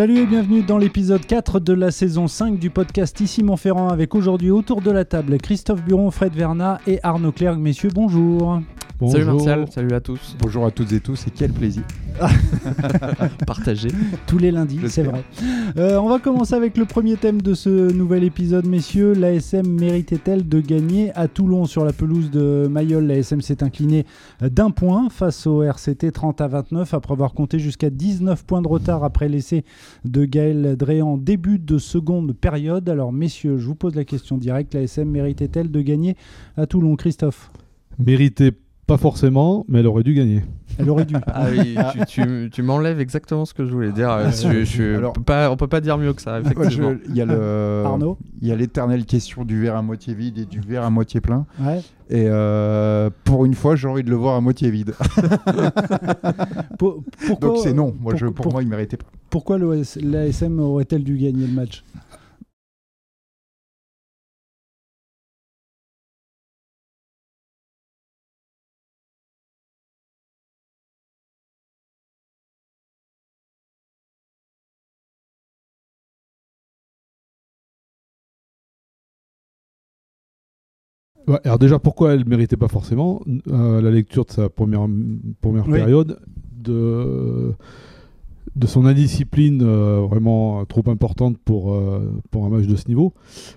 Salut et bienvenue dans l'épisode 4 de la saison 5 du podcast Ici Montferrand avec aujourd'hui autour de la table Christophe Buron, Fred Verna et Arnaud Clerc. Messieurs, bonjour. Salut Martial, salut à tous. Bonjour à toutes et tous et quel plaisir. Partagé. Tous les lundis, c'est vrai. Euh, on va commencer avec le premier thème de ce nouvel épisode, messieurs. L'ASM méritait-elle de gagner à Toulon sur la pelouse de Mayol? L'ASM s'est incliné d'un point face au RCT 30 à 29 après avoir compté jusqu'à 19 points de retard après l'essai de Gaël Dréan début de seconde période. Alors messieurs, je vous pose la question directe. L'ASM méritait-elle de gagner à Toulon? Christophe Méritait pas forcément, mais elle aurait dû gagner. Elle aurait dû. ah oui, tu, tu, m'enlèves exactement ce que je voulais dire. Je, je, Alors, peut pas, on peut pas dire mieux que ça, effectivement. Il y a le, Arnaud Il y a l'éternelle question du verre à moitié vide et du verre à moitié plein. Ouais. Et euh, pour une fois, j'ai envie de le voir à moitié vide. pour, pourquoi, Donc c'est non. Moi, pour, je, pour, pour moi, il méritait pas. Pourquoi l'ASM aurait-elle dû gagner le match? Alors déjà, pourquoi elle ne méritait pas forcément euh, la lecture de sa première, première Oui. période, de, de son indiscipline euh, vraiment trop importante pour, euh, pour un match de ce niveau.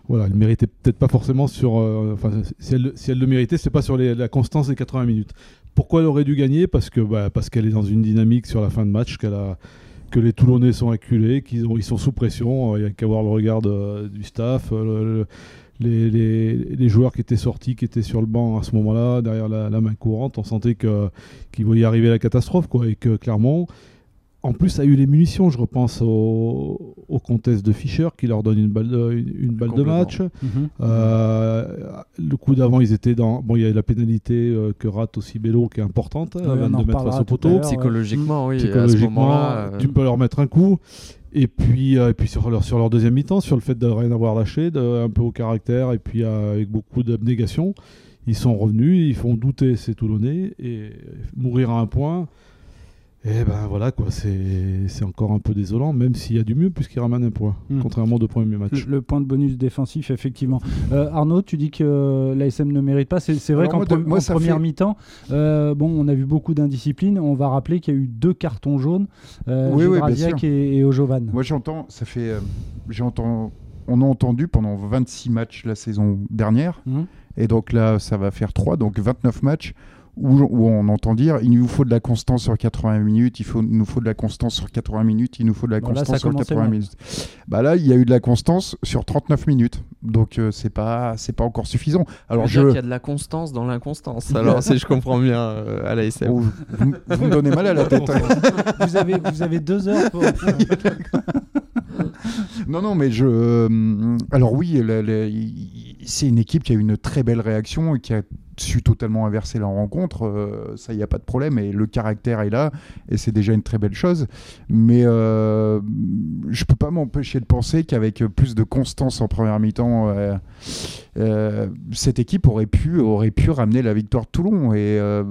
Voilà, elle méritait peut-être pas forcément sur... Enfin, si elle, si elle le méritait, c'est pas sur les- la constance des 80 minutes. Pourquoi elle aurait dû gagner? Parce que bah, parce qu'elle est dans une dynamique sur la fin de match, qu'elle a que les Toulonnais sont acculés, qu'ils ont, ils sont sous pression. Il n'y a qu'à voir le regard de- du staff, le- le- les, les- les joueurs qui étaient sortis, qui étaient sur le banc à ce moment-là, derrière la, la main courante, on sentait que- qu'ils voyaient arriver la catastrophe. Quoi, et que Clermont, en plus, a eu les munitions. Je repense au, au comtesse de Fischer qui leur donne une balle de, une, une balle de match. Mhm. Euh, le coup d'avant, ils étaient dans. Bon, il y a la pénalité euh, que rate aussi Bello qui est importante, Oui, à on en 22 mètres reparlera face au poteau. Psychologiquement, oui. À ce Psychologiquement, moment-là. euh, tu peux leur mettre un coup. Et puis, euh, et puis sur, leur, deuxième mi-temps, sur le fait de rien avoir lâché, un peu au caractère et puis euh, avec beaucoup d'abnégation, ils sont revenus, ils font douter ces Toulonnais et mourir à un point. Et ben voilà quoi, c'est c'est encore un peu désolant, même s'il y a du mieux puisqu'ils ramènent un point, Mm. contrairement au premier match. Le, le point de bonus défensif, effectivement. Euh, Arnaud, tu dis que euh, l'ASM ne mérite pas. C'est vrai qu'en première fait- mi-temps, euh, bon, on a vu beaucoup d'indiscipline. On va rappeler qu'il y a eu deux cartons jaunes, euh, Oui, oui, bien Gebrasiak sûr. et, et Ojovan. Moi, j'entends, ça fait. euh, j'entends. On a entendu pendant 26 matchs la saison dernière. Mhm. Et donc là, ça va faire 3, donc 29 matchs où, où on entend dire il nous faut de la constance sur 80 minutes, il faut, nous faut de la constance sur 80 minutes, il nous faut de la Bon, là, ça constance sur commençait 80 mal. minutes. Bah là, il y a eu de la constance sur 39 minutes. Donc euh, c'est pas c'est pas encore suffisant. Alors je qu'il y a de la constance dans l'inconstance. Alors, si je comprends bien euh, à l'ASM. Oh, vous, me- vous me donnez mal à la tête. vous, avez, vous avez deux heures pour. Non, non, mais je. euh, alors oui, la- la- il- c'est une équipe qui a eu une très belle réaction et qui a su totalement inverser la rencontre. euh, ça, il n'y a pas de problème. Et le caractère est là et c'est déjà une très belle chose. Mais euh, je peux pas m'empêcher de penser qu'avec plus de constance en première mi-temps, euh, euh, cette équipe aurait pu, aurait pu ramener la victoire de Toulon. Et euh,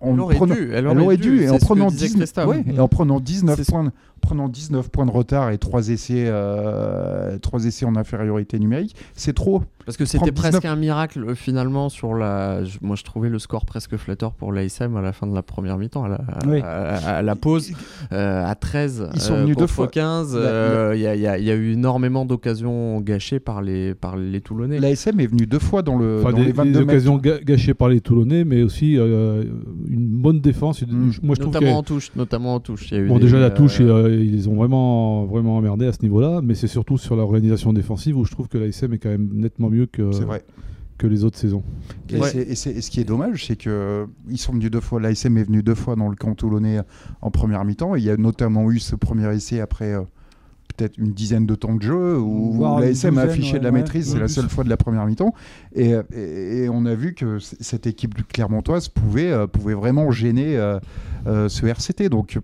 en Elle aurait prenant- dû. Elle elle aurait dû, et en prenant, disait 19, Christophe. ouais, et en prenant 19 C'est ce- points, prenant 19 points de retard et 3 essais, euh, trois essais en infériorité numérique, c'est trop. Parce que c'était Prendre 19. presque un miracle euh, finalement sur la. Moi je trouvais le score presque flatteur pour l'ASM à la fin de la première mi-temps, à la, Oui. à- à la pause, euh, à 13. Ils sont euh, venus deux fois. 15. La- euh, Il y, a- il y a- il y a eu énormément d'occasions gâchées par les, par les Toulonnais. L'ASM est venu deux fois dans, le, Enfin, dans des, les 22 des occasions ga- gâchées par les Toulonnais, mais aussi euh, une bonne défense. Mm. Moi, je trouve Notamment en touche, notamment en touche. Il y a eu Bon, des- déjà la euh, touche, euh, ils ont vraiment, vraiment emmerdé à ce niveau-là, mais c'est surtout sur l'organisation défensive où je trouve que l'ASM est quand même nettement mieux que, C'est vrai. que les autres saisons. Et, Ouais. c'est- et c'est- et ce qui est dommage, c'est que euh, ils sont venus deux fois. L'ASM est venu deux fois dans le camp toulonnais en première mi-temps. Et il y a notamment eu ce premier essai après euh, peut-être une dizaine de temps de jeu où, l'ASM a affiché ouais, de la ouais. maîtrise. C'est la seule fois de la première mi-temps. Et, et- et on a vu que cette équipe clermontoise pouvait, euh, pouvait vraiment gêner euh, euh, ce RCT. Donc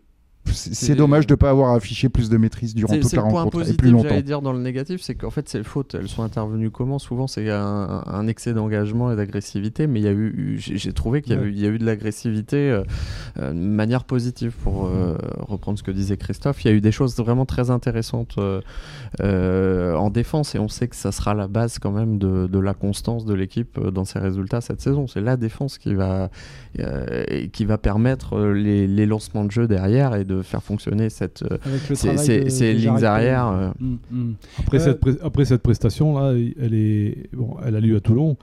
c'est dommage de ne pas avoir affiché plus de maîtrise durant toute la rencontre positif, et plus longtemps. J'allais dire dans le négatif, c'est qu'en fait, ces fautes, elles sont intervenues comment? Souvent, c'est un, excès d'engagement et d'agressivité, mais il y a eu, j'ai trouvé qu'il y, y, a eu de l'agressivité euh, euh, de manière positive, pour euh, reprendre ce que disait Christophe. Il y a eu des choses vraiment très intéressantes en défense, et on sait que ça sera la base quand même de, de la constance de l'équipe dans ses résultats cette saison. C'est la défense qui va, qui va permettre les, les lancements de jeu derrière et de faire fonctionner cette, ces, lignes arrière. Euh. Mm, mm. Après, cette après cette prestation-là, elle, est, bon, elle a lieu à Toulon.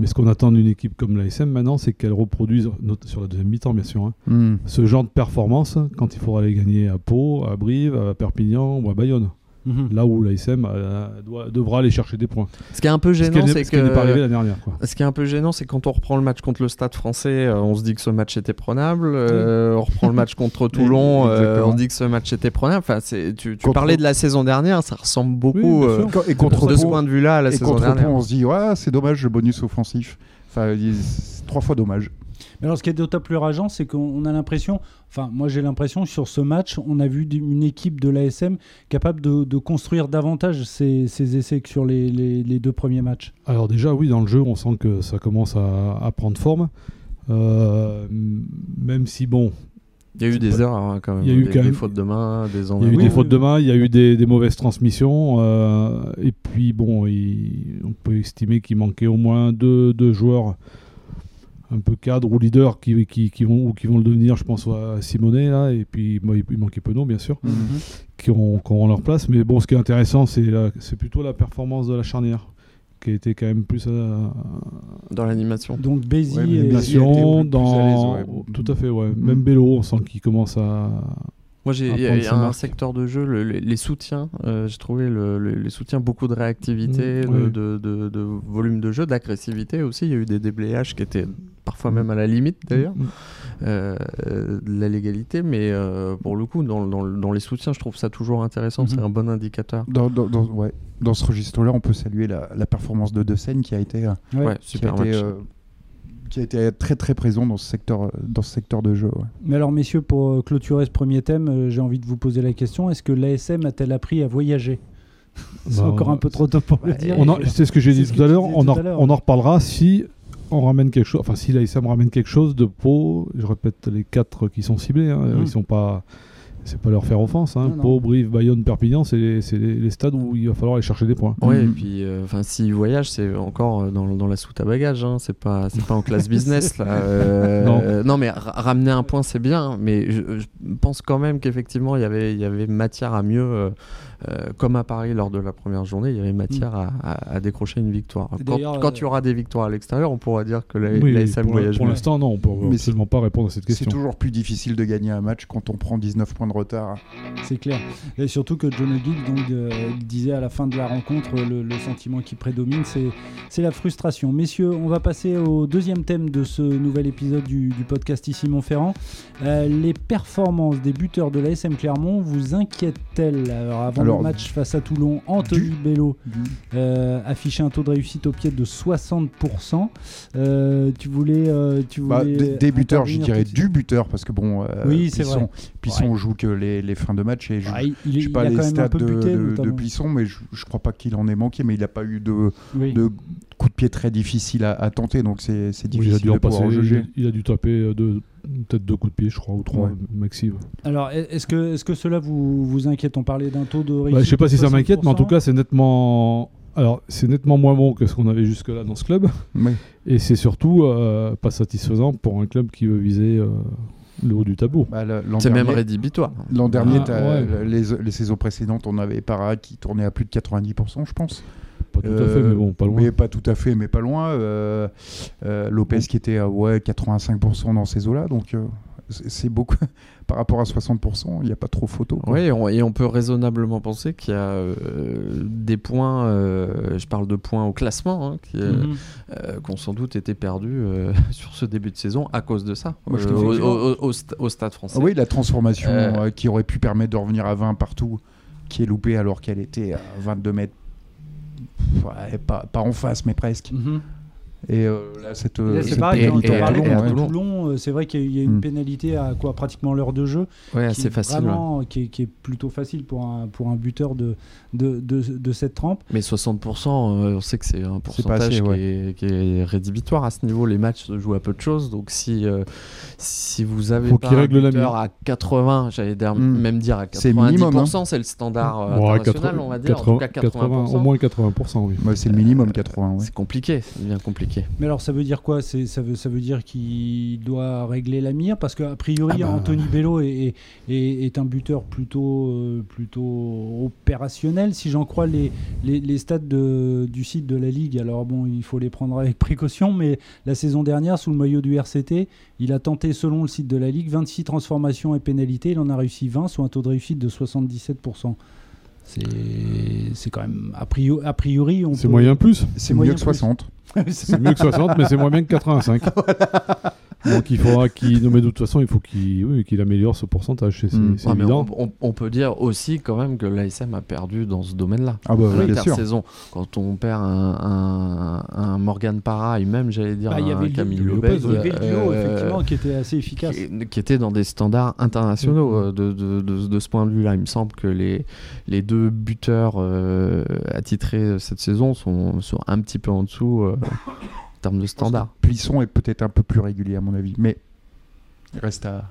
Mais ce qu'on attend d'une équipe comme l'ASM maintenant, c'est qu'elle reproduise, sur la deuxième mi-temps bien sûr, hein, mm. ce genre de performance quand il faudra aller gagner à Pau, à Brive, à Perpignan ou à Bayonne. Mhm. Là où l'ASM euh, devra aller chercher des points. Ce qui est un peu gênant, c'est que. pas arrivé la dernière. Ce qui est un peu gênant, c'est quand on reprend le match contre le Stade français, euh, on se dit que ce match était prenable. Euh, on reprend le match contre Toulon, on dit que ce match était prenable. Enfin, tu, tu parlais de la saison dernière, ça ressemble beaucoup et contre de ce point de vue-là à la saison dernière. on se dit, ouais, c'est dommage le bonus offensif. Enfin, trois fois dommage. Mais alors, ce qui est d'autant plus rageant, c'est qu'on a l'impression, enfin, moi j'ai l'impression sur ce match, on a vu une équipe de l'ASM capable de, construire davantage ses, essais que sur les, deux premiers matchs. Alors, déjà, oui, dans le jeu, on sent que ça commence à, prendre forme. Euh, même si, bon, il y a eu des erreurs hein, quand même. Il y a eu des, fautes de main, des Il y a eu des fautes de main, il y a eu des, mauvaises transmissions. Euh, et puis bon, on peut estimer qu'il manquait au moins deux, deux joueurs un peu cadre ou leader qui, qui, qui, vont, qui vont le devenir, je pense à Simonet, là, et puis il manquait Penaud, bien sûr, mhm. qui, auront, leur place. Mais bon, ce qui est intéressant, c'est plutôt la performance de la charnière qui a été quand même plus euh, dans l'animation. Donc Bézi et dans tout à fait ouais. Mhm. Même Bello, on sent qu'il commence à moi, j'ai y a un secteur de jeu, les, soutiens. Euh, j'ai trouvé les soutiens beaucoup de réactivité, mmh, de, de, volume de jeu, d'agressivité aussi. Il y a eu des déblayages qui étaient parfois même à la limite d'ailleurs mmh, euh, de la légalité. Mais euh, pour le coup, dans, dans, les soutiens, je trouve ça toujours intéressant. C'est un bon indicateur. Dans, dans, ouais. dans ce registre-là, on peut saluer la, la performance de De Seine qui a été, super qui a été très très présent dans ce secteur, dans ce secteur de jeu. Mais alors messieurs, pour euh, clôturer ce premier thème, euh, j'ai envie de vous poser la question, est-ce que l'ASM a-t-elle appris à voyager? C'est bah, encore un peu trop tôt pour le dire. C'est ce que j'ai dit tout à l'heure, on, on, en reparlera si on ramène quelque chose, enfin si l'ASM ramène quelque chose de Pau, je répète les quatre qui sont ciblés, hein, mmh. ils sont pas c'est pas leur faire offense. Hein. Pau, Brive, Bayonne, Perpignan, c'est les, stades où il va falloir aller chercher des points. Oui, et mm. puis euh, enfin, s'ils voyagent, c'est encore euh, dans, la soute à bagages. Hein. C'est pas, pas en classe business. Là. Euh, non. mais ramener un point, c'est bien. Mais je, pense quand même qu'effectivement, y il y avait matière à mieux. Euh, comme à Paris lors de la première journée, il y avait matière mm. à, décrocher une victoire. Quand, il y aura des victoires à l'extérieur, on pourra dire que l'ASM voyage. Pour l'instant, non, on ne peut absolument pas répondre à cette question. C'est toujours plus difficile de gagner un match quand on prend 19 points de retard. C'est clair. Et surtout que John O'Gill donc, euh, disait à la fin de la rencontre, le, sentiment qui prédomine, c'est la frustration. Messieurs, on va passer au deuxième thème de ce nouvel épisode du, podcast ici Montferrand. Euh, les performances des buteurs de l'ASM Clermont vous inquiètent-elles? Alors avant match face à Toulon, Anthony Bello euh, affichait un taux de réussite au pied de 60%. Euh, tu voulais. Tu bah, voulais des buteurs, je dirais du buteur, parce que bon, oui, c'est vrai. Joue que les, les, fins de match et je ne ah, sais pas les stats de, de, de, Pisson, mais je ne crois pas qu'il en ait manqué, mais il n'a pas eu de, de coup de pied très difficile à, tenter, donc c'est difficile il a de pouvoir juger. Il a dû taper peut-être deux coups de pied, je crois, ou trois maxi. Alors, est-ce que, est que cela vous, vous inquiète? On parlait d'un taux de réussite. Bah, je sais pas si ça m'inquiète, mais en tout cas, c'est nettement. Alors, c'est nettement moins bon que ce qu'on avait jusque-là dans ce club. Et c'est surtout euh, pas satisfaisant pour un club qui veut viser euh, le haut du tableau. Bah, c'est même rédhibitoire. L'an dernier, ah, les, les, saisons précédentes, on avait Para qui tournait à plus de 90%, je pense. Pas tout à fait, mais bon, pas loin. Mais pas tout à fait, mais pas loin. Euh, euh, Lopez qui était à ouais, 85% dans ces eaux-là, donc euh, c'est beaucoup. Par rapport à 60%, il n'y a pas trop photo. Oui, et on peut raisonnablement penser qu'il y a des points, je parle de points au classement, hein, qui mhm. ont sans doute été perdus sur ce début de saison à cause de ça, au, stade français. oui, la transformation qui aurait pu permettre de revenir à 20 partout, qui est loupée alors qu'elle était à 22 mètres pas, pas, en face, mais presque. Mhm. Et euh, là, cette, Là, c'est cette pareil, pénalité on à Toulon, ouais. Toulon, euh, c'est vrai qu'il y a- il y a une Mm. pénalité à quoi pratiquement l'heure de jeu. Ouais, qui est facile. ouais. vraiment- qui, est, qui est plutôt facile pour un, pour un buteur de, de, de, de cette trempe. Mais 60%, euh, on sait que c'est un pourcentage assez, qui, ouais. est, qui est rédhibitoire à ce niveau. Les matchs se jouent à peu de choses. Donc si, euh, si vous avez Faut pas qu'il un règle la buteur à 80, j'allais dire- Mm. même dire à C'est 90%, minimum, c'est le standard euh, Ouais, international, 80, on va dire. en tout cas 80, 80%. au moins 80%, oui. Ouais, c'est le minimum 80. ouais. C'est compliqué, c'est bien compliqué. Mais alors ça veut dire quoi? Ça veut, ça veut dire qu'il doit régler la mire? Parce qu'a priori, Ah bah. Anthony Bello est, est, est- est un buteur plutôt, euh, plutôt opérationnel. Si j'en crois les, les, les stats de- du site de la Ligue, alors bon, il faut les prendre avec précaution, mais la saison dernière, sous le maillot du RCT, il a tenté, selon le site de la Ligue, 26 transformations et pénalités. Il en a réussi 20, soit un taux de réussite de 77%. C'est quand même, a priori, a priori on C'est peut- moyen plus. C'est moyen mieux que plus. 60. C'est mieux que 60, mais c'est moins bien que 85. Donc il faudra qu'il. Non, mais de toute façon, il faut qu'il oui, améliore ce pourcentage. C'est c'est- Mm. c'est Ouais, évident. on, on- on peut dire aussi quand même que l'ASM a perdu dans ce domaine-là. Ah bah ouais, bien sûr. saison quand on perd un, un, un Morgan Parra et même j'allais dire Bah, il y un avait le- Camille Lopez, Il y avait le duo, euh, effectivement, qui était assez efficace. qui, qui était dans des standards internationaux Mhm. euh, de, de, de- de ce point de vue-là. Il me semble que les, les deux buteurs euh, attitrés cette saison sont, sont un petit peu en dessous euh, en termes de standards. Plisson est peut-être un peu plus régulier à mon avis, mais reste à,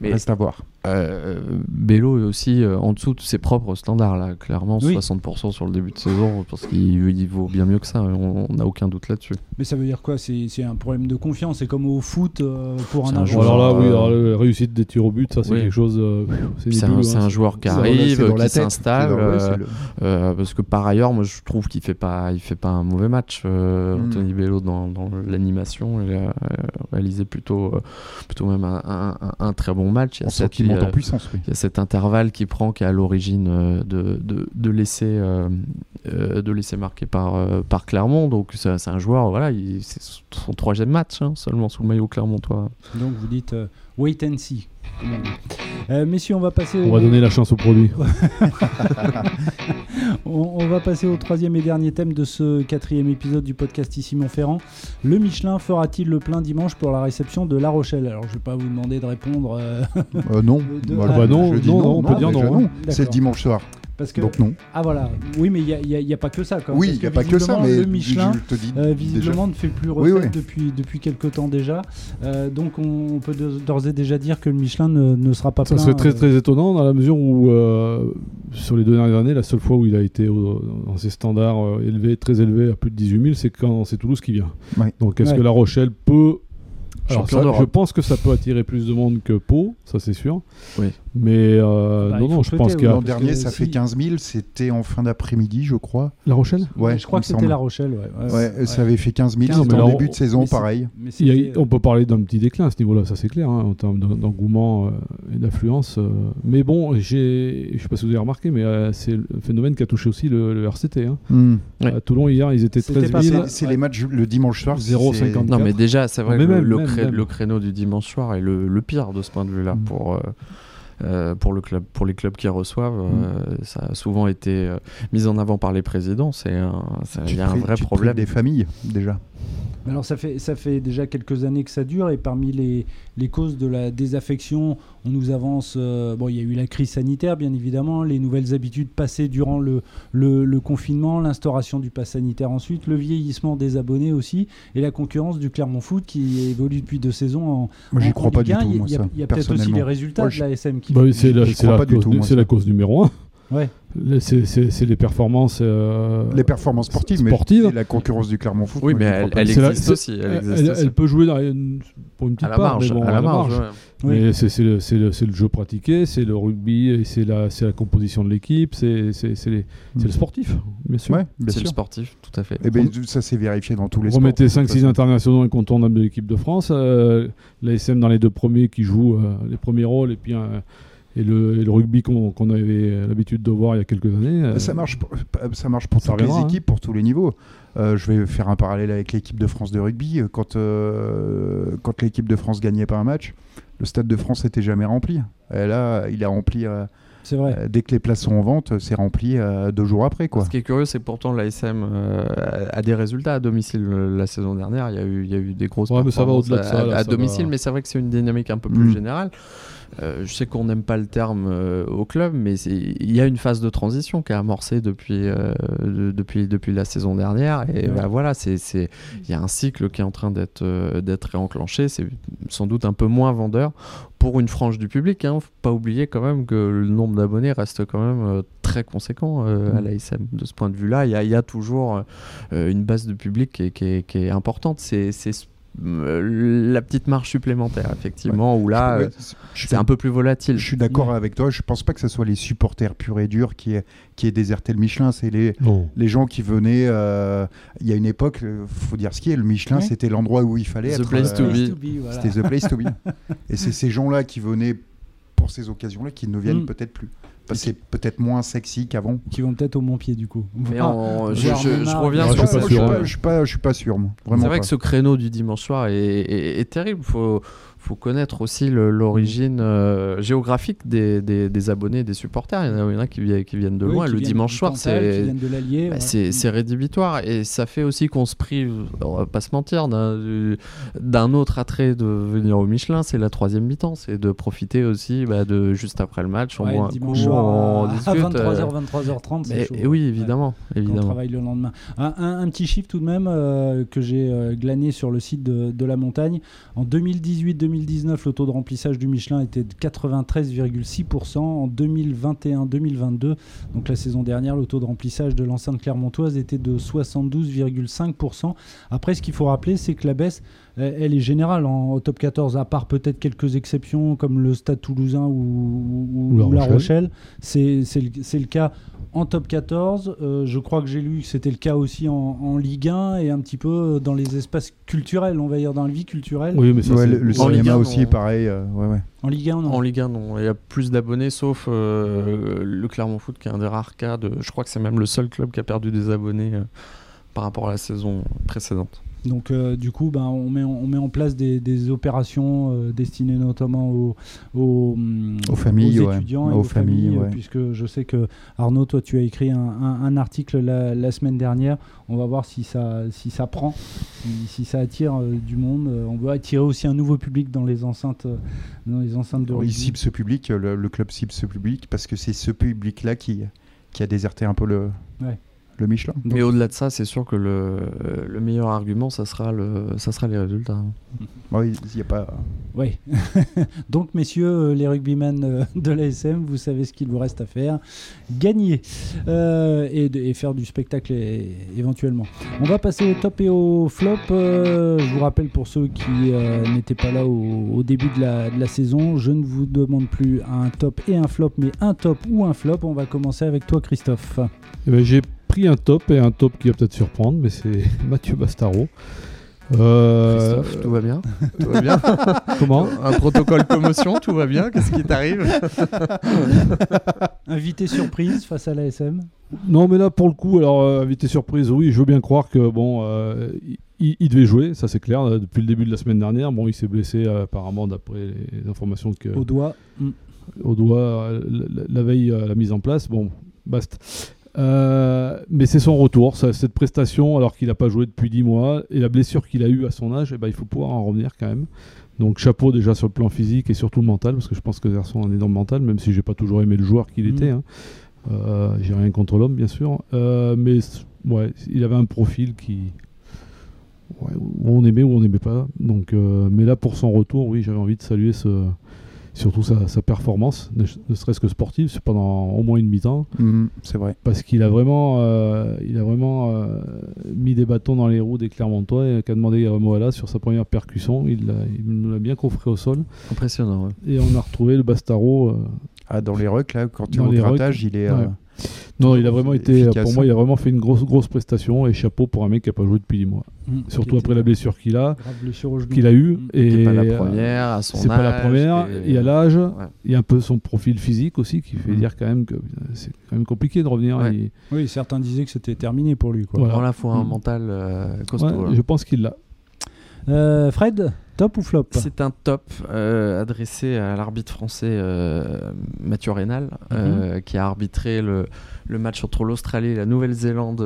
Mais reste à voir. Euh, Bello est aussi euh, en dessous de ses propres standards, là, clairement, Oui. 60% sur le début de saison, parce qu'il il vaut bien mieux que ça, on n'a aucun doute là-dessus. Mais ça veut dire quoi? C'est c'est un problème de confiance. C'est comme au foot euh, pour un un joueur. alors là, oui, euh, alors, la réussite des tirs au but, ça c'est oui. quelque chose. euh, c'est C'est un, nébuleux, c'est hein. un joueur qui arrive, qui s'installe, le- parce que par ailleurs, moi je trouve qu'il fait pas, il fait pas un mauvais match. euh, Mm. Anthony Bello dans, dans l'animation, il a réalisé plutôt, plutôt même un, un- un- un très bon match. Il y a Qu'il il y monte a- en puissance, oui. il y a cet intervalle qui prend, qui est à l'origine euh, de, de, de laisser, euh, euh, de laisser marquer par, euh, par Clermont. Donc c'est c'est un joueur, voilà, il- c'est son troisième match hein, seulement sous le maillot clermontois. Donc vous dites euh, wait and see. Euh, messieurs, on va passer. On va donner la chance au produit. On, on va passer au troisième et dernier thème de ce quatrième épisode du podcast Ici Montferrand. Le Michelin fera-t-il le plein dimanche pour la réception de La Rochelle? Alors, je ne vais pas vous demander de répondre euh, Euh, non. De- Voilà, Ah bah non, je dis non, non, on peut dire non, hein. C'est D'accord. dimanche soir, parce que donc non. ah voilà. Oui, mais il n'y a, a pas que ça. Quand même, Oui, il n'y a pas que ça, visiblement, mais le Michelin. je te dis euh, déjà. visiblement ne fait plus Oui, recette oui. depuis, depuis quelques temps déjà. Euh, donc on, on peut d'ores et déjà dire que le Michelin ne, ne sera pas Ça plein. serait très euh, très étonnant dans la mesure où, euh, sur les deux dernières années, la seule fois où il a été au- dans ses standards euh, élevés, très élevés, à plus de 18 000, c'est quand c'est Toulouse qui vient. Ouais. Donc est-ce Ouais. que La Rochelle peut. Alors, Champion ça, je pense que ça peut attirer plus de monde que Pau, ça c'est sûr. Oui. Mais euh, Bah, non, non, je pense oui. qu'il y a. L'an dernier, que ça si- fait 15 000, c'était en fin d'après-midi, je crois. La Rochelle Ouais, je crois que c'était. La Rochelle. Ouais, ouais, Ouais, ouais. ça avait fait 15 000, 15 c'était mais en début on- de saison, mais pareil. Mais a- c'était- on peut parler d'un petit déclin à ce niveau-là, ça c'est clair, hein, en termes de- d'engouement euh, et d'affluence. euh. mais bon, j'ai, je sais pas si vous avez remarqué, mais euh, c'est le phénomène qui a touché aussi le, le RCT. hein. Hmm. Ouais. À Toulon hier, ils étaient C'était 13 pas 000. ça. C'est Ouais. les matchs le dimanche soir. 0,50. c'est- Non, mais déjà, c'est vrai que le- créneau du dimanche soir est le, pire de ce point de vue-là Mm. pour. Euh, pour, le club, pour les clubs qui reçoivent, euh, ça a souvent été euh, mis en avant par les présidents. C'est un- ça- Tu y a un vrai tu problème. des familles, déjà. Alors ça fait, ça fait déjà quelques années que ça dure et parmi les, les causes de la désaffection, on nous avance, euh, bon il y a eu la crise sanitaire bien évidemment, les nouvelles habitudes passées durant le, le, le confinement, l'instauration du pass sanitaire ensuite, le vieillissement des abonnés aussi et la concurrence du Clermont Foot qui évolue depuis deux saisons en Moi, j'y crois pas du 1. tout, Il y a- peut-être aussi les résultats Moi, de la SM qui Bah c'est la, cause, tout, moi, la cause numéro un. Ouais. C'est les performances. euh, Les performances sportives, Sportives. et la concurrence du Clermont Foot. Oui, mais elle, existe aussi. Elle, elle, existe elle- aussi. elle peut jouer dans une- pour une petite à la part, marge. mais bon, à la marge. ouais. Oui. Mais c'est le, jeu pratiqué, c'est le rugby, et c'est la, composition de l'équipe, c'est le sportif, bien sûr. Ouais, C'est le sportif, tout à fait. Et ben, ça s'est vérifié dans tous les sports. Remettez de toute 5-6 façon. internationaux incontournables de l'équipe de France, euh, l'ASM dans les deux premiers qui jouent euh, les premiers rôles, et puis euh, et le, et le rugby qu'on avait l'habitude de voir il y a quelques années. euh, Ça marche, pour, ça marche pour Ça toutes les hein. équipes, pour tous les niveaux. Euh, je vais faire un parallèle avec l'équipe de France de rugby. Quand, euh, quand l'équipe de France gagnait pas un match, le stade de France n'était jamais rempli. Et là, il est rempli. euh, C'est vrai. Dès que les places sont en vente, c'est rempli euh, deux jours après. Quoi. Ce qui est curieux, c'est que pourtant l'ASM euh, a des résultats à domicile la saison dernière. Il y a eu, il y a eu des grosses Ouais, mais ça va au-delà de ça, à, là, à ça domicile, va. mais c'est vrai que c'est une dynamique un peu plus Mm. générale. Euh, je sais qu'on n'aime pas le terme euh, au club, mais il y a une phase de transition qui est amorcée depuis, euh, de- depuis, depuis la saison dernière. Et Ouais. bah, voilà, il y a un cycle qui est en train d'être d'être réenclenché. C'est sans doute un peu moins vendeur pour une frange du public. Hein. Faut pas oublier quand même que le nombre d'abonnés reste quand même très conséquent à Mm. l'ASM. De ce point de vue-là, il y a, y a toujours une base de public qui est, qui est- qui est importante. C'est la petite marge supplémentaire, effectivement, où là, Ouais, euh, je suis c'est un peu plus volatile. Je suis d'accord Ouais. avec toi. Je pense pas que ce soit les supporters purs et durs qui aient, qui aient déserté le Michelin. C'est les, les gens qui venaient. euh, Il y a une époque, euh, faut dire ce qui est. Le Michelin, Ouais. c'était l'endroit où il fallait The être. place to euh, be. be, voilà. C'était the place to be. et c'est ces gens-là qui venaient pour ces occasions-là qui ne viennent Mm. peut-être plus. C'est peut-être moins sexy qu'avant. Qui vont peut-être au Montpied du coup. Mais Ah, je, reviens sur je suis je pas, hein. je suis pas, je suis pas sûr, moi. Vraiment C'est vrai pas. que ce créneau du dimanche soir est, est- est terrible. Faut, faut connaître aussi l'origine euh, géographique des, des- des abonnés, des supporters. Il y en a, y en a qui, viennent, qui viennent de oui, loin. Le dimanche soir, c'est. Bah, ouais. c'est rédhibitoire et ça fait aussi qu'on se prive, on va pas se mentir, d'un du- d'un autre attrait de venir au Michelin, c'est la troisième mi-temps, c'est de profiter aussi bah, de juste après le match, on Ouais, boit le dimanche soir on à, discute. 23h, euh, 23h30, c'est mais- chaud. et oui, Ouais. évidemment, on travaille le lendemain. Un, un- un petit chiffre tout de même euh, que j'ai euh, glané sur le site de, de la montagne. En 2018-2019, le taux de remplissage du Michelin était de 93,6%. En 2021-2022, donc la saison dernière, le taux de remplissage de l'enceinte clermontoise était de 72,5%. Après, ce qu'il faut rappeler, c'est que la baisse, elle, est générale en, au top 14, à part peut-être quelques exceptions comme le Stade toulousain ou, ou- Ou La ou La Rochelle. Rochelle. C'est le, cas en top 14. Euh, je crois que j'ai lu que c'était le cas aussi en, en Ligue 1 et un petit peu dans les espaces culturels, on va dire dans la vie culturelle. Oui, mais ça, Ouais, c'est- le, le En Ligue cinéma 1, aussi, on- pareil. euh, ouais, ouais. En Ligue 1, non. En Ligue 1, non. Il y a plus d'abonnés, sauf euh, le Clermont Foot, qui est un des rares cas. De, je crois que c'est même le seul club qui a perdu des abonnés euh, par rapport à la saison précédente. Donc euh, du coup, ben, on, met en, on met en place des, des opérations euh, destinées notamment aux, aux, Aux familles, aux ouais. étudiants et Aux familles, familles, euh, ouais. puisque je sais que Arnaud, toi, tu as écrit un, un- un article la, la semaine dernière. On va voir si ça, si ça prend, si, si ça attire euh, du monde. On veut attirer aussi un nouveau public dans les enceintes, dans les enceintes de Il rugby. cible ce public, le, le club cible ce public, parce que c'est ce public-là qui, qui a déserté un peu le, Ouais. Le Michelin. Donc- Mais au-delà de ça, c'est sûr que le, le meilleur argument, ça sera, le, ça sera les résultats. Ouais, il y a pas. Oui. Donc, messieurs, euh, les rugbymen euh, de l'ASM, vous savez ce qu'il vous reste à faire. Gagner euh, et, et faire du spectacle é- éventuellement. On va passer au top et au flop. Euh, je vous rappelle pour ceux qui euh, n'étaient pas là au, au début de la, de la saison, je ne vous demande plus un top et un flop, mais un top ou un flop. On va commencer avec toi, Christophe. Eh ben, j'ai pris un top et un top qui va peut-être surprendre, mais c'est Mathieu Bastaro. Euh, Christophe, tout va bien Tout va bien comment Un protocole commotion, tout va bien Qu'est-ce qui t'arrive Invité surprise face à l'ASM. Non, mais là, pour le coup, alors, euh, invité surprise, oui, je veux bien croire que, bon, euh, il, il devait jouer, ça c'est clair, euh, depuis le début de la semaine dernière. Bon, il s'est blessé, euh, apparemment, d'après les informations que, Au doigt. Mm. au doigt la, la veille à la mise en place. Bon, basta. Euh, mais c'est son retour, ça- cette prestation, alors qu'il n'a pas joué depuis 10 mois, et la blessure qu'il a eue à son âge, eh ben, il faut pouvoir en revenir quand même. Donc chapeau déjà sur le plan physique et surtout mental, parce que je pense que Gerson a un énorme mental, même si j'ai pas toujours aimé le joueur qu'il Mhm. était. hein. Euh, j'ai rien contre l'homme, bien sûr. Euh, mais ouais, il avait un profil qui. ouais, où on aimait ou on n'aimait pas. Donc, mais là, pour son retour, oui, j'avais envie de saluer ce, surtout sa, sa performance, ne, ne serait-ce que sportive, c'est pendant au moins une mi-temps, Mhm, c'est vrai. parce qu'il a vraiment, euh, il a vraiment euh, mis des bâtons dans les roues des Clermontois et qu'a demandé à Moala sur sa première percussion. Il, nous l'a bien coffré au sol Impressionnant, ouais. et on a retrouvé le Bastaro. euh, Ah, dans les rucks, là, quand tu es au grattage, il est. ouais. Non, il a vraiment été, efficace. pour moi, il a vraiment fait une grosse, grosse prestation et chapeau pour un mec qui n'a pas joué depuis 10 mois. Mm. Surtout après la blessure qu'il a, qu'il a eu. Mm. Et C'est pas la première, à son âge. C'est pas la première. et- Il y a l'âge, Ouais. il y a un peu son profil physique aussi qui fait Mhm. dire quand même que c'est quand même compliqué de revenir. Ouais. Il- Oui, certains disaient que c'était terminé pour lui. Quoi. Voilà. Voilà, faut un Mm. mental euh, costaud. Ouais, là. je pense qu'il l'a. Fred Top ou flop? C'est un top euh, adressé à l'arbitre français euh, Mathieu Rénal, mhm. euh, qui a arbitré le, le match entre l'Australie et la Nouvelle-Zélande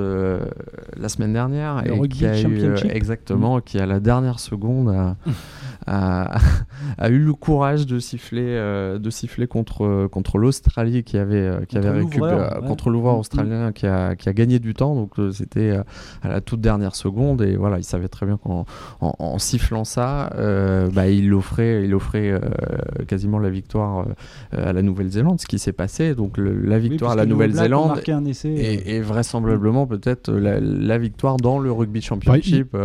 la semaine dernière. et qui a eu, exactement, qui à la dernière seconde a, a, a, eu le courage de siffler, euh, de siffler contre, contre l'Australie qui avait, euh, qui avait récupéré contre l'ouvreur australien qui a, qui a gagné du temps. Donc euh, c'était à la toute dernière seconde et voilà, il savait très bien qu'en en, sifflant ça, bah, il offrait, il offrait quasiment la victoire à la Nouvelle-Zélande. Ce qui s'est passé, donc la victoire à la Nouvelle-Zélande et, vraisemblablement peut-être la, victoire dans le rugby championship.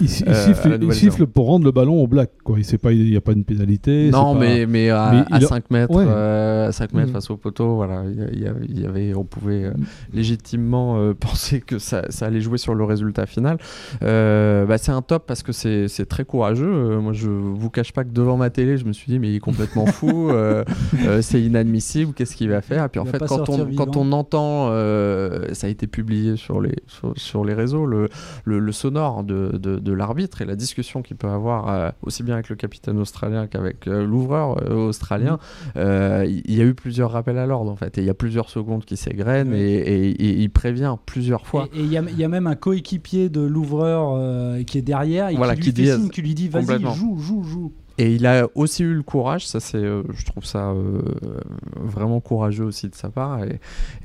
il, siffle, pour rendre le ballon au Black. Quoi. Il n'y a pas une pénalité. Non, mais, mais, à, 5 mètres, euh, à 5 mètres mm. face au poteau, voilà, il y, avait, on pouvait euh, mm. légitimement euh, penser que ça, ça, allait jouer sur le résultat final. Bah, c'est un top parce que c'est très courageux. moi, je vous cache pas que devant ma télé, je me suis dit, mais il est complètement fou, c'est inadmissible, qu'est-ce qu'il va faire? Et puis en fait, quand on, quand on entend, ça a été publié sur les, sur, les réseaux, le, le, sonore de, de, de l'arbitre et la discussion qu'il peut avoir aussi bien avec le capitaine australien qu'avec euh, l'ouvreur euh, australien, euh, il y, a eu plusieurs rappels à l'ordre en fait. Et il y a plusieurs secondes qui s'égrènent et, il prévient plusieurs fois. Et il y, a même un coéquipier de l'ouvreur qui est derrière et qui, lui dit, qui lui dit vas-y, joue, joue, joue. Et il a aussi eu le courage, ça c'est, euh, je trouve ça euh, vraiment courageux aussi de sa part et,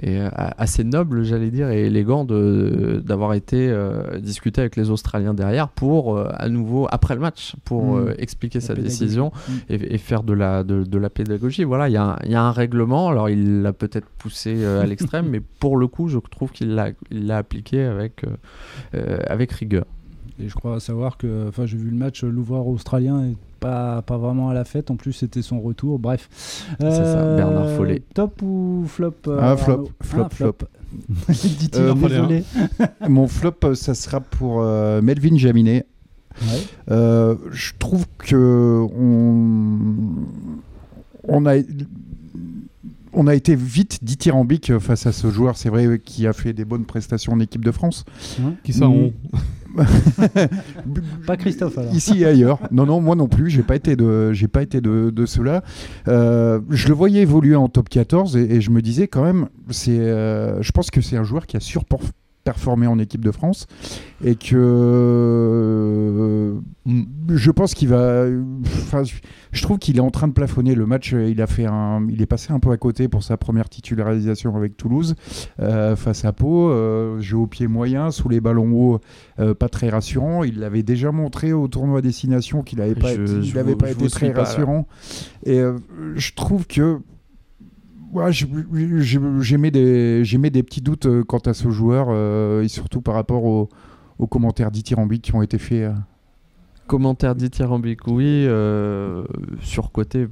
euh, assez noble, j'allais dire, et élégant de, d'avoir été discuté avec les Australiens derrière pour à nouveau après le match pour mmh. expliquer sa décision mmh. et, faire de la de, la pédagogie. Voilà, il y, a un règlement. Alors il l'a peut-être poussé à l'extrême, mais pour le coup, je trouve qu'il l'a il l'a appliqué avec avec rigueur. Et je crois savoir que, enfin, j'ai vu le match, l'ouvreur australien est pas, pas vraiment à la fête. En plus, c'était son retour. Bref. C'est ça, euh, Bernard Follet. Top ou flop euh, Ah, flop, flop, ah, flop. euh, Mon flop, ça sera pour Melvin Jaminet. je trouve que on, on a on a été vite dithyrambique face à ce joueur, c'est vrai, qui a fait des bonnes prestations en équipe de France. qui ça mm. pas Christophe alors. Ici et ailleurs. Non, non, moi non plus. J'ai pas été de, j'ai pas été de, de cela. Euh, je le voyais évoluer en top 14 et, je me disais quand même, c'est, euh, je pense que c'est un joueur qui a surperformé performé en équipe de France et que euh, je pense qu'il va. Enfin, je trouve qu'il est en train de plafonner le match. Il a fait un, il est passé un peu à côté pour sa première titularisation avec Toulouse euh, face à Pau. Euh, jeu au pied moyen, sous les ballons hauts, pas très rassurant. Il l'avait déjà montré au tournoi destination qu'il n'avait pas, été, pas été très rassurant. Et je trouve que Ouais, J'émets des, des petits doutes euh, quant à ce joueur, euh, et surtout par rapport aux, commentaires dithyrambiques qui ont été faits. Euh. Commentaires dithyrambiques, oui. sur côté,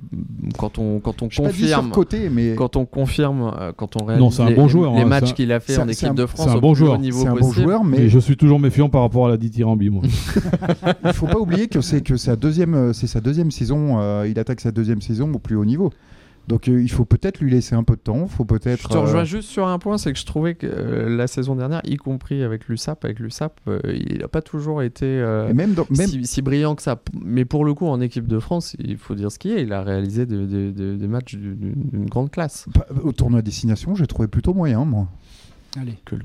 quand on, quand on confirme. côté, mais... Quand on confirme, quand on réalise un bon joueur, les, hein, matchs qu'il a fait en équipe de France, c'est un bon joueur. C'est un bon joueur, mais. je suis toujours méfiant par rapport à la dithyrambique, moi. Il faut pas oublier que c'est que sa deuxième, c'est sa deuxième saison. il attaque sa deuxième saison au plus haut niveau. Donc euh, il faut peut-être lui laisser un peu de temps. Faut peut-être. Je te rejoins euh, juste sur un point, c'est que je trouvais que euh, la saison dernière, y compris avec l'USAP, avec l'USAP, il n'a pas toujours été même, Si, brillant que ça. Mais pour le coup, en équipe de France, il faut dire ce qu'il est. Il a réalisé des matchs d'une grande classe. Au tournoi destination, j'ai trouvé plutôt moyen, moi.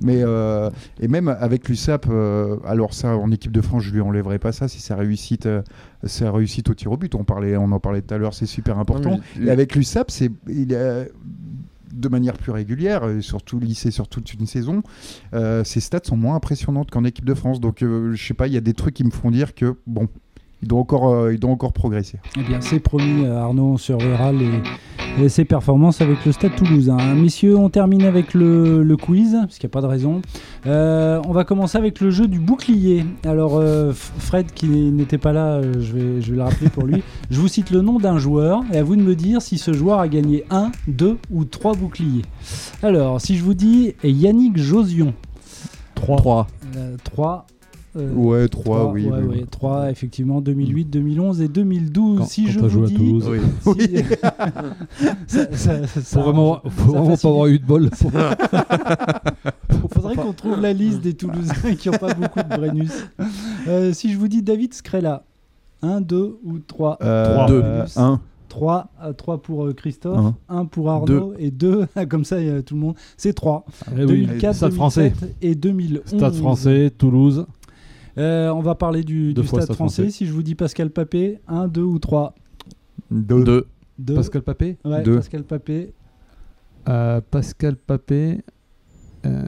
Mais euh, et même avec l'USAP, euh, alors ça en équipe de France, je lui enlèverai pas ça si ça réussit, euh, sa réussite au tir au but. On parlait, on en parlait tout à l'heure, c'est super important. et avec l'USAP, c'est il de manière plus régulière, et surtout lycée sur toute une saison, ses stats sont moins impressionnantes qu'en équipe de France. Donc je sais pas, il y a des trucs qui me font dire que bon, il doit encore, il doit encore progresser. Eh bien, c'est promis, Arnaud, on surveillera les et ses performances avec le Stade Toulousain. Messieurs, on termine avec le, quiz, parce qu'il n'y a pas de raison. Euh, on va commencer avec le jeu du bouclier. Alors, euh, Fred, qui n'était pas là, euh, je, vais, je vais le rappeler pour lui. Je vous cite le nom d'un joueur, et à vous de me dire si ce joueur a gagné un, deux ou trois boucliers. Alors, si je vous dis Yannick Josion. 3. 3. 3. Euh, ouais, 3, oui, ouais, 3, effectivement, 2008, 2011 et 2012. si je vous dis. Toulouse. Oui. ça, ça, ça, faut vraiment, faut vraiment pas avoir eu de bol. Il faudrait qu'on trouve la liste des Toulousains qui n'ont pas beaucoup de Brennus. Euh, si je vous dis David Scrella, 1, 2 ou 3 Euh, Deux. 1. 3, 3 pour euh, Christophe, 1 pour Arnaud et 2, comme ça il y a tout le monde, c'est 3. Eh oui, 2004, Stade 2007 français. et 2011. Stade français, Toulouse. Euh, on va parler du, du Stade français. français. Si je vous dis Pascal Papé, 1, 2 ou 3 2. 2. 2. Pascal Papé. Ouais, Deux. Pascal Papé, Euh, Pascal Papé. Euh,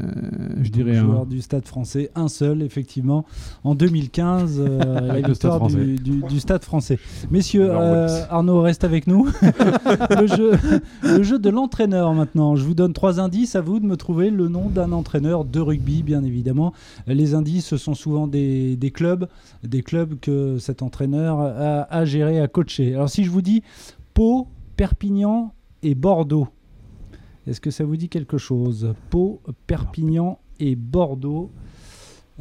je dirais joueur du Stade français, un seul effectivement, en 2015, euh, la Avec le Stade victoire du, français. du- du Stade français. Messieurs, euh. Arnaud reste avec nous. le, jeu, le jeu de l'entraîneur maintenant. Je vous donne trois indices, à vous de me trouver le nom d'un entraîneur de rugby, bien évidemment. Les indices, ce sont souvent des, des clubs, des clubs que cet entraîneur a, a géré, a coaché. Alors si je vous dis Pau, Perpignan et Bordeaux, est-ce que ça vous dit quelque chose? Pau, Perpignan et Bordeaux.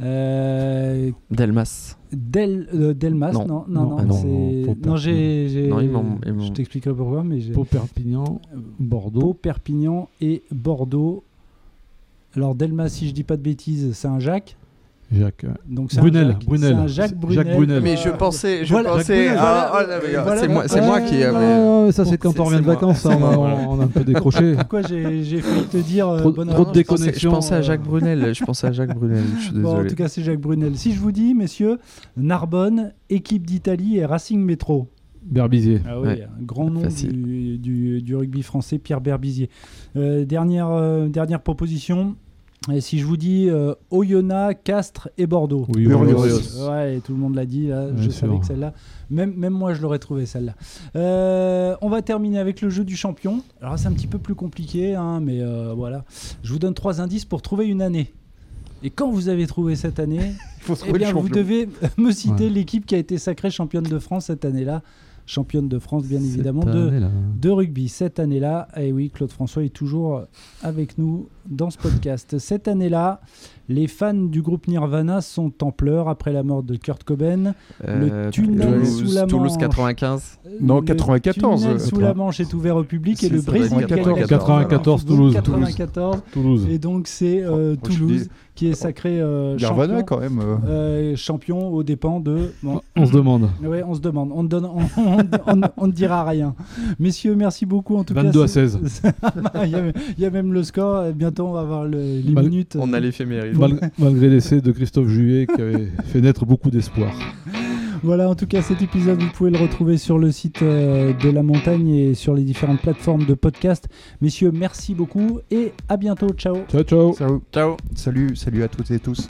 Euh, Delmas. Del, euh, Delmas, non, Non. non, non, Non, ah non, c'est- non, Pau, non, j'ai, j'ai- Non, ils m'ont- ils m'ont- je t'expliquerai pourquoi, mais j'ai Pau, Perpignan, Pau, Bordeaux. Perpignan et Bordeaux. Alors Delmas, si je dis pas de bêtises, c'est un Jacques. Jacques. euh, Donc Brunel, un Jacques, Brunel. Jacques Brunel. Jacques Brunel. Mais je pensais, je Voilà, pensais. Jacques Brunel, ah, voilà, oh là, mais, voilà, c'est moi, c'est moi qui. Ah, ouais, ça c'est quand c'est- on revient de vacances, hein, on, voilà. on a un peu décroché. Pourquoi j'ai, j'ai failli te dire euh, Trop- bonne trop de réponse Je pensais, déconnexion, à euh, Jacques Brunel. Je pensais à Jacques Brunel. Je suis Bon, en désolé. tout cas, c'est Jacques Brunel. Si je vous dis, messieurs, Narbonne, équipe d'Italie et Racing Métro. Berbizier. Ah oui, Ouais. un grand nom du, du- du rugby français, Pierre Berbizier. Euh, dernière, euh, dernière proposition. Et si je vous dis euh, Oyonnax, Castres et Bordeaux. Oui. Ouais, tout le monde l'a dit. Là. Je savais que celle-là, même, même moi, je l'aurais trouvé celle-là. Euh, on va terminer avec le jeu du champion. Alors, c'est un petit peu plus compliqué, hein, mais euh, voilà. Je vous donne trois indices pour trouver une année. Et quand vous avez trouvé cette année, Il faut eh bien, vous devez me citer Ouais. l'équipe qui a été sacrée championne de France cette année-là. Championne de France, bien évidemment, de, rugby cette année-là. Et oui, Claude François est toujours avec nous dans ce podcast. Cette année-là, les fans du groupe Nirvana sont en pleurs après la mort de Kurt Cobain. Euh, tunnel Toulouse, sous la Toulouse Manche. 95. Non, Le 94, tunnel euh, sous la Manche est ouvert au public et le Brésil gagne la 94, Coupe du Monde. Toulouse. 94. Toulouse. Et donc c'est euh, je Toulouse qui est sacré euh, Nirvana, champion, quand même. euh. euh, champion aux dépens de. Bon, On se demande. Ouais, on se demande. On ne donne, on, on- on- on ne dira rien. Messieurs, merci beaucoup en tout 22 cas. à c'est- 16. il, y a, il y a même le score. Bientôt, on va avoir le- les Mal- minutes. On a l'éphéméride. Mal- malgré l'essai de Christophe Juillet qui avait fait naître beaucoup d'espoir. Voilà, en tout cas, cet épisode, vous pouvez le retrouver sur le site euh, de la montagne et sur les différentes plateformes de podcast. Messieurs, merci beaucoup et à bientôt. Ciao. Ciao, ciao. Ciao. Ciao. Salut, salut à toutes et tous.